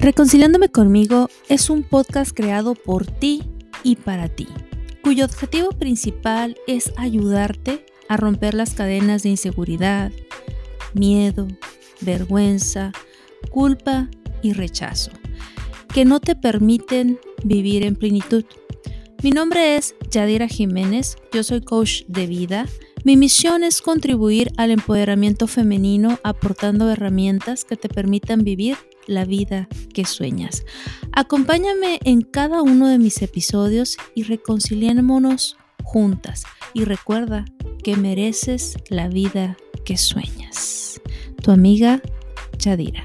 Reconciliándome conmigo es un podcast creado por ti y para ti, cuyo objetivo principal es ayudarte a romper las cadenas de inseguridad, miedo, vergüenza, culpa y rechazo, que no te permiten vivir en plenitud. Mi nombre es Yadira Jiménez, yo soy coach de vida. Mi misión es contribuir al empoderamiento femenino aportando herramientas que te permitan vivir la vida que sueñas. Acompáñame en cada uno de mis episodios y reconciliémonos juntas. Y recuerda que mereces la vida que sueñas. Tu amiga Chadira.